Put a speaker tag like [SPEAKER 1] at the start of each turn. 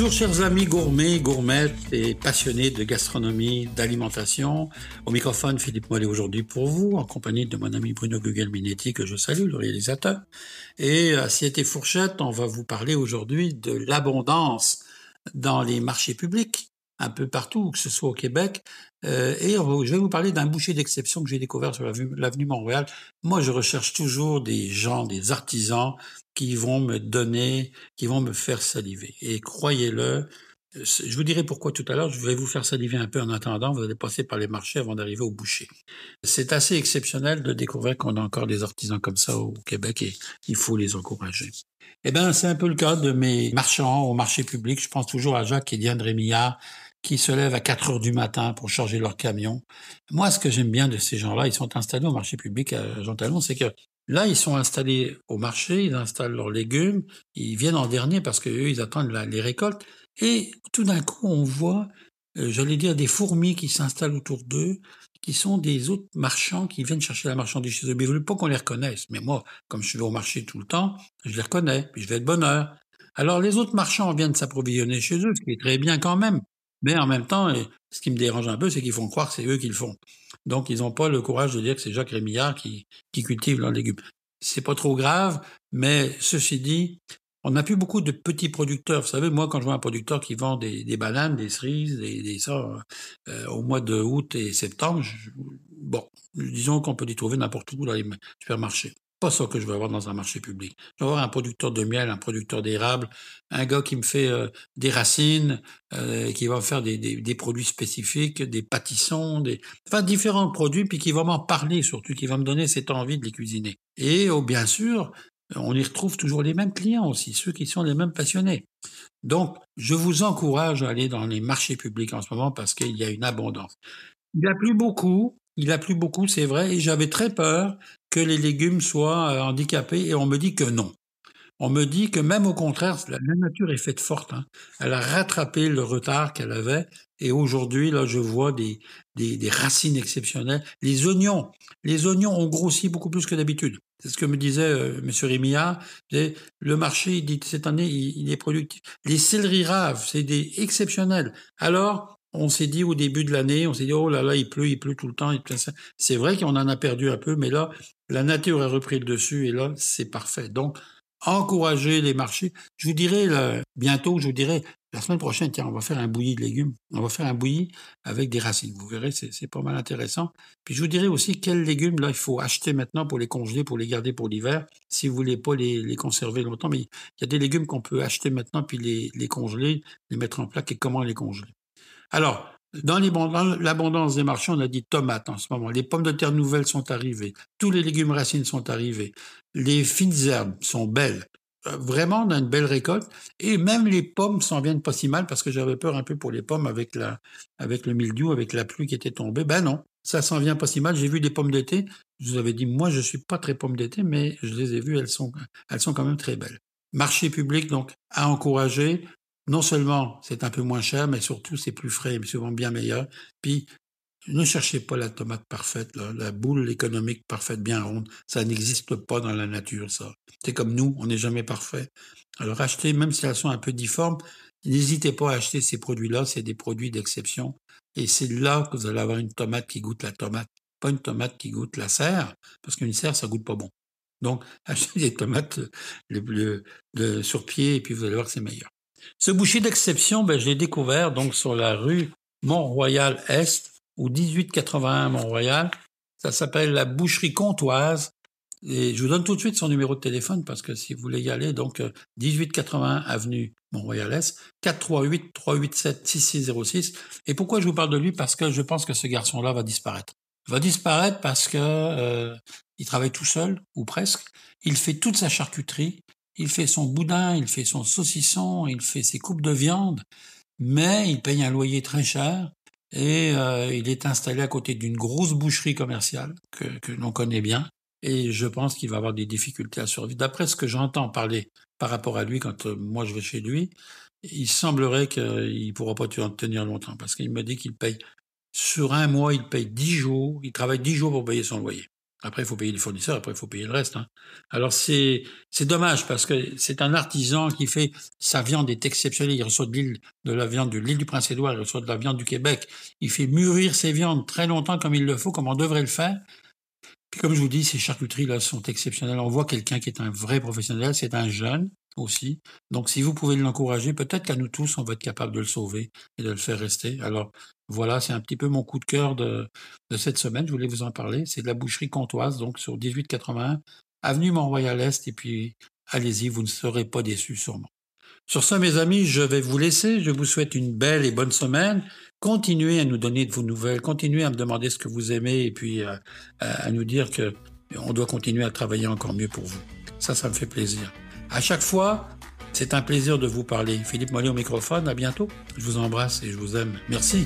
[SPEAKER 1] Bonjour chers amis gourmets, gourmettes et passionnés de gastronomie, d'alimentation. Au microphone, Philippe Mollet aujourd'hui pour vous, en compagnie de mon ami Bruno Gugelminetti que je salue, le réalisateur. Et assiette et fourchette, on va vous parler aujourd'hui de l'abondance dans les marchés publics un peu partout, que ce soit au Québec. Euh, et je vais vous parler d'un boucher d'exception que j'ai découvert sur l'avenue Montréal. Moi, je recherche toujours des gens, des artisans qui vont me donner, qui vont me faire saliver. Et croyez-le, je vous dirai pourquoi tout à l'heure, je vais vous faire saliver un peu en attendant, vous allez passer par les marchés avant d'arriver au boucher. C'est assez exceptionnel de découvrir qu'on a encore des artisans comme ça au Québec et il faut les encourager. Eh bien, c'est un peu le cas de mes marchands au marché public. Je pense toujours à Jacques et Diane Rémillard qui se lèvent à 4 heures du matin pour charger leur camion. Moi, ce que j'aime bien de ces gens-là, ils sont installés au marché public à Jean Talon, c'est que là, ils sont installés au marché, ils installent leurs légumes, ils viennent en dernier parce qu'eux, ils attendent les récoltes. Et tout d'un coup, on voit, euh, j'allais dire, des fourmis qui s'installent autour d'eux, qui sont des autres marchands qui viennent chercher la marchandise chez eux. Mais ils veulent pas qu'on les reconnaisse. Mais moi, comme je vais au marché tout le temps, je les reconnais, puis je vais de bonne heure. Alors les autres marchands viennent s'approvisionner chez eux, ce qui est très bien quand même. Mais en même temps, ce qui me dérange un peu, c'est qu'ils font croire que c'est eux qui le font. Donc, ils n'ont pas le courage de dire que c'est Jacques Rémillard qui, cultive leurs légumes. C'est pas trop grave, mais ceci dit, on n'a plus beaucoup de petits producteurs. Vous savez, moi, quand je vois un producteur qui vend des, bananes, des cerises, des, des ça, euh, au mois de août et septembre, bon, disons qu'on peut y trouver n'importe où dans les supermarchés pas ça que je veux avoir dans un marché public. Je veux avoir un producteur de miel, un producteur d'érable, un gars qui me fait euh, des racines, euh, qui va faire des, des, produits spécifiques, des pâtissons, des, enfin différents produits, puis qui va m'en parler surtout, qui va me donner cette envie de les cuisiner. Et oh, bien sûr, on y retrouve toujours les mêmes clients aussi, ceux qui sont les mêmes passionnés. Donc, je vous encourage à aller dans les marchés publics en ce moment parce qu'il y a une abondance. Il n'y a plus beaucoup, il a plu beaucoup, c'est vrai, et j'avais très peur que les légumes soient euh, handicapés, et on me dit que non. On me dit que même au contraire, la, nature est faite forte. Hein. Elle a rattrapé le retard qu'elle avait, et aujourd'hui, là, je vois des, racines exceptionnelles. Les oignons, les oignons ont grossi beaucoup plus que d'habitude. C'est ce que me disait euh, M. Rémillard. Le marché, il dit cette année, il, il est productif. Les céleris raves, c'est des exceptionnels. Alors, on s'est dit au début de l'année, on s'est dit, oh là là, il pleut, il pleut tout le temps. C'est vrai qu'on en a perdu un peu, mais là, la nature a repris le dessus et là, c'est parfait. Donc, encourager les marchés. Je vous dirai bientôt, je vous dirai la semaine prochaine, tiens, on va faire un bouilli de légumes. On va faire un bouilli avec des racines. Vous verrez, c'est pas mal intéressant. Puis je vous dirai aussi quels légumes là il faut acheter maintenant pour les congeler, pour les garder pour l'hiver, si vous voulez pas les, les, conserver longtemps. Mais il y a des légumes qu'on peut acheter maintenant puis les, les congeler, les mettre en plaque et comment les congeler. Alors, dans l'abondance des marchés, on a dit tomates en ce moment. Les pommes de terre nouvelles sont arrivées. Tous les légumes racines sont arrivés. Les fines herbes sont belles. Euh, vraiment, on a une belle récolte. Et même les pommes s'en viennent pas si mal parce que j'avais peur un peu pour les pommes avec la, avec le mildiou, avec la pluie qui était tombée. Ben non, ça s'en vient pas si mal. J'ai vu des pommes d'été. Je vous avais dit, moi, je suis pas très pomme d'été, mais je les ai vues. Elles sont, elles sont quand même très belles. Marché public, donc, à encourager non seulement c'est un peu moins cher, mais surtout c'est plus frais et souvent bien meilleur. Puis ne cherchez pas la tomate parfaite, la boule économique parfaite, bien ronde. Ça n'existe pas dans la nature, ça. C'est comme nous, on n'est jamais parfait. Alors achetez, même si elles sont un peu difformes, n'hésitez pas à acheter ces produits-là. C'est des produits d'exception. Et c'est là que vous allez avoir une tomate qui goûte la tomate, pas une tomate qui goûte la serre, parce qu'une serre, ça goûte pas bon. Donc, achetez des tomates le, de, sur pied et puis vous allez voir que c'est meilleur. Ce boucher d'exception, ben, je l'ai découvert donc sur la rue Mont-Royal-Est, ou 1881 Mont-Royal. Ça s'appelle la boucherie comtoise. Et je vous donne tout de suite son numéro de téléphone parce que si vous voulez y aller, donc 1881 euh, avenue Mont-Royal-Est, 438 387 6606. Et pourquoi je vous parle de lui? Parce que je pense que ce garçon-là va disparaître. Il va disparaître parce que euh, il travaille tout seul ou presque. Il fait toute sa charcuterie. Il fait son boudin, il fait son saucisson, il fait ses coupes de viande, mais il paye un loyer très cher et euh, il est installé à côté d'une grosse boucherie commerciale que, l'on connaît bien. Et je pense qu'il va avoir des difficultés à survivre. D'après ce que j'entends parler par rapport à lui quand euh, moi je vais chez lui, il semblerait qu'il ne pourra pas tenir longtemps parce qu'il me dit qu'il paye sur un mois, il paye dix jours, il travaille dix jours pour payer son loyer. Après, il faut payer les fournisseurs, après, il faut payer le reste. Hein. Alors, c'est dommage parce que c'est un artisan qui fait sa viande est exceptionnelle. Il reçoit de l'île de la viande de l'île du Prince-Édouard, il reçoit de la viande du Québec. Il fait mûrir ses viandes très longtemps comme il le faut, comme on devrait le faire. Puis comme je vous dis, ces charcuteries là sont exceptionnelles. On voit quelqu'un qui est un vrai professionnel, c'est un jeune aussi. Donc si vous pouvez l'encourager, peut-être qu'à nous tous, on va être capable de le sauver et de le faire rester. Alors voilà, c'est un petit peu mon coup de cœur de, cette semaine. Je voulais vous en parler. C'est de la boucherie comtoise, donc sur 1881, avenue Mont-Royal-Est. Et puis, allez-y, vous ne serez pas déçus sûrement. Sur ce, mes amis, je vais vous laisser. Je vous souhaite une belle et bonne semaine. Continuez à nous donner de vos nouvelles. Continuez à me demander ce que vous aimez et puis à, à nous dire que on doit continuer à travailler encore mieux pour vous. Ça, ça me fait plaisir. À chaque fois, c'est un plaisir de vous parler. Philippe Mollet au microphone, à bientôt. Je vous embrasse et je vous aime. Merci.